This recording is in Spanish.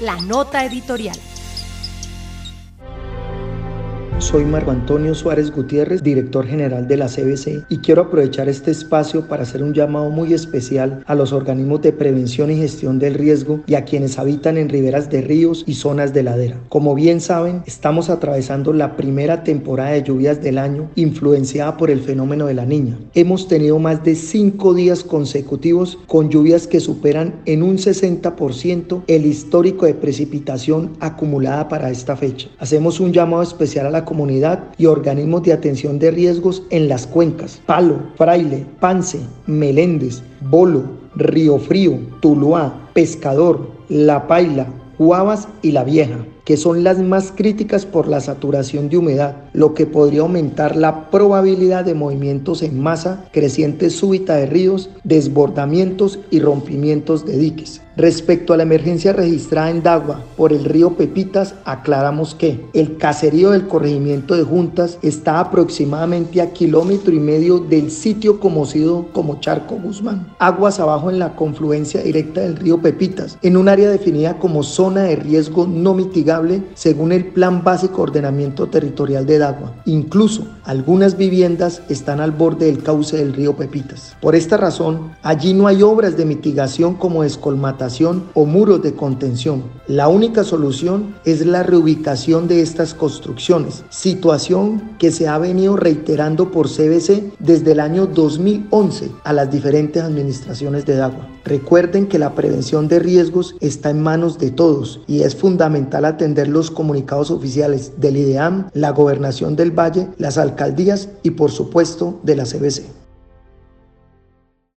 la nota editorial. Soy Marco Antonio Suárez Gutiérrez, director general de la CBC, y quiero aprovechar este espacio para hacer un llamado muy especial a los organismos de prevención y gestión del riesgo y a quienes habitan en riberas de ríos y zonas de ladera. Como bien saben, estamos atravesando la primera temporada de lluvias del año influenciada por el fenómeno de la niña. Hemos tenido más de cinco días consecutivos con lluvias que superan en un 60% el histórico de precipitación acumulada para esta fecha. Hacemos un llamado especial a la comunidad y organismos de atención de riesgos en las cuencas. Palo, Fraile, Pance, Meléndez, Bolo, Río Frío, Tuluá, Pescador, La Paila, Guavas y La Vieja que son las más críticas por la saturación de humedad, lo que podría aumentar la probabilidad de movimientos en masa, creciente súbita de ríos, desbordamientos y rompimientos de diques. Respecto a la emergencia registrada en Dagua por el río Pepitas, aclaramos que el caserío del corregimiento de Juntas está aproximadamente a kilómetro y medio del sitio conocido como Charco Guzmán, aguas abajo en la confluencia directa del río Pepitas, en un área definida como zona de riesgo no mitigable según el Plan Básico Ordenamiento Territorial de Dagua. Incluso algunas viviendas están al borde del cauce del río Pepitas. Por esta razón, allí no hay obras de mitigación como descolmatación o muros de contención. La única solución es la reubicación de estas construcciones, situación que se ha venido reiterando por CBC desde el año 2011 a las diferentes administraciones de agua. Recuerden que la prevención de riesgos está en manos de y es fundamental atender los comunicados oficiales del IDEAM, la Gobernación del Valle, las alcaldías y por supuesto de la CBC.